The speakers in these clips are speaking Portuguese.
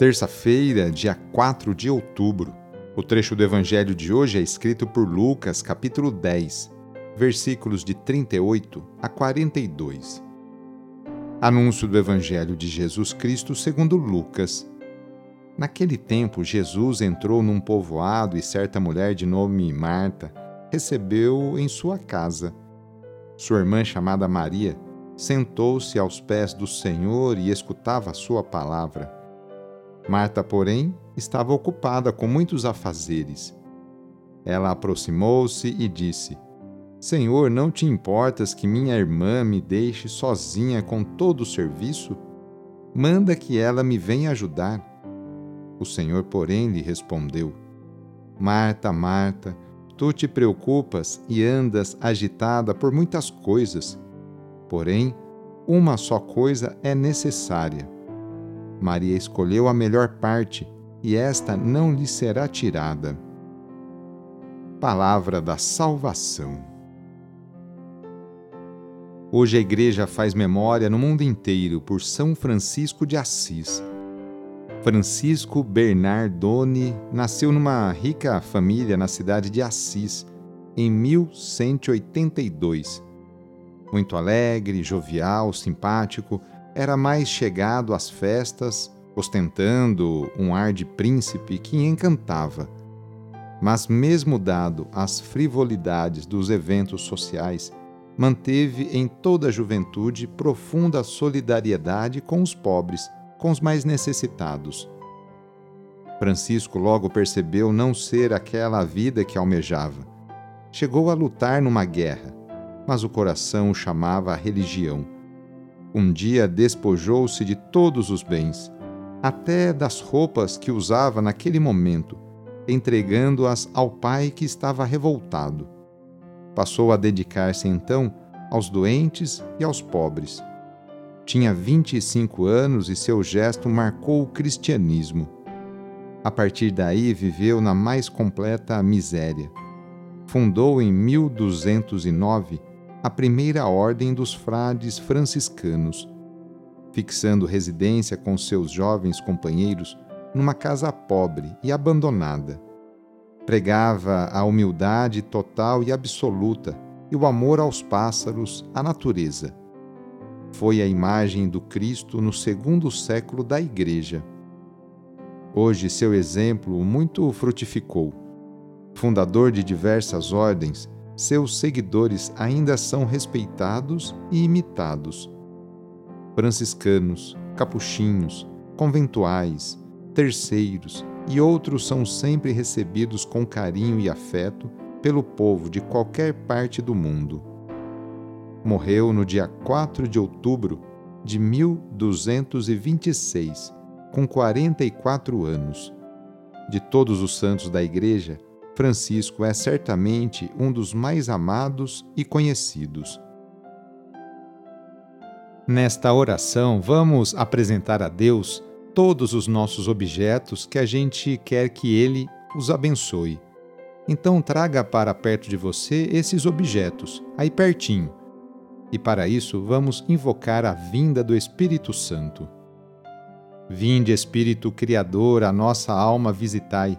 terça-feira, dia 4 de outubro. O trecho do evangelho de hoje é escrito por Lucas, capítulo 10, versículos de 38 a 42. Anúncio do evangelho de Jesus Cristo segundo Lucas. Naquele tempo, Jesus entrou num povoado e certa mulher de nome Marta recebeu em sua casa. Sua irmã, chamada Maria, sentou-se aos pés do Senhor e escutava a sua palavra. Marta, porém, estava ocupada com muitos afazeres. Ela aproximou-se e disse: Senhor, não te importas que minha irmã me deixe sozinha com todo o serviço? Manda que ela me venha ajudar. O Senhor, porém, lhe respondeu: Marta, Marta, tu te preocupas e andas agitada por muitas coisas. Porém, uma só coisa é necessária. Maria escolheu a melhor parte, e esta não lhe será tirada. Palavra da Salvação. Hoje a Igreja faz memória no mundo inteiro por São Francisco de Assis. Francisco Bernardone nasceu numa rica família na cidade de Assis em 1182. Muito alegre, jovial, simpático, era mais chegado às festas, ostentando um ar de príncipe que encantava. Mas, mesmo dado às frivolidades dos eventos sociais, manteve em toda a juventude profunda solidariedade com os pobres, com os mais necessitados. Francisco logo percebeu não ser aquela a vida que almejava. Chegou a lutar numa guerra, mas o coração o chamava a religião um dia despojou-se de todos os bens, até das roupas que usava naquele momento, entregando-as ao pai que estava revoltado. Passou a dedicar-se então aos doentes e aos pobres. Tinha 25 anos e seu gesto marcou o cristianismo. A partir daí viveu na mais completa miséria. Fundou em 1209 a primeira ordem dos frades franciscanos, fixando residência com seus jovens companheiros numa casa pobre e abandonada. Pregava a humildade total e absoluta e o amor aos pássaros, à natureza. Foi a imagem do Cristo no segundo século da Igreja. Hoje, seu exemplo muito frutificou. Fundador de diversas ordens, seus seguidores ainda são respeitados e imitados. Franciscanos, capuchinhos, conventuais, terceiros e outros são sempre recebidos com carinho e afeto pelo povo de qualquer parte do mundo. Morreu no dia 4 de outubro de 1226, com 44 anos. De todos os santos da Igreja, Francisco é certamente um dos mais amados e conhecidos. Nesta oração, vamos apresentar a Deus todos os nossos objetos que a gente quer que Ele os abençoe. Então, traga para perto de você esses objetos, aí pertinho. E para isso, vamos invocar a vinda do Espírito Santo. Vinde, Espírito Criador, a nossa alma visitai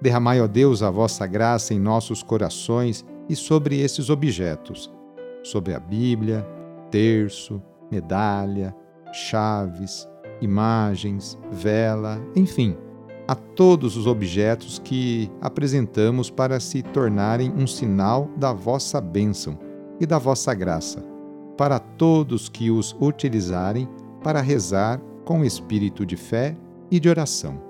Derramai, ó Deus, a vossa graça em nossos corações e sobre esses objetos, sobre a Bíblia, terço, medalha, chaves, imagens, vela, enfim, a todos os objetos que apresentamos para se tornarem um sinal da vossa bênção e da vossa graça, para todos que os utilizarem para rezar com espírito de fé e de oração.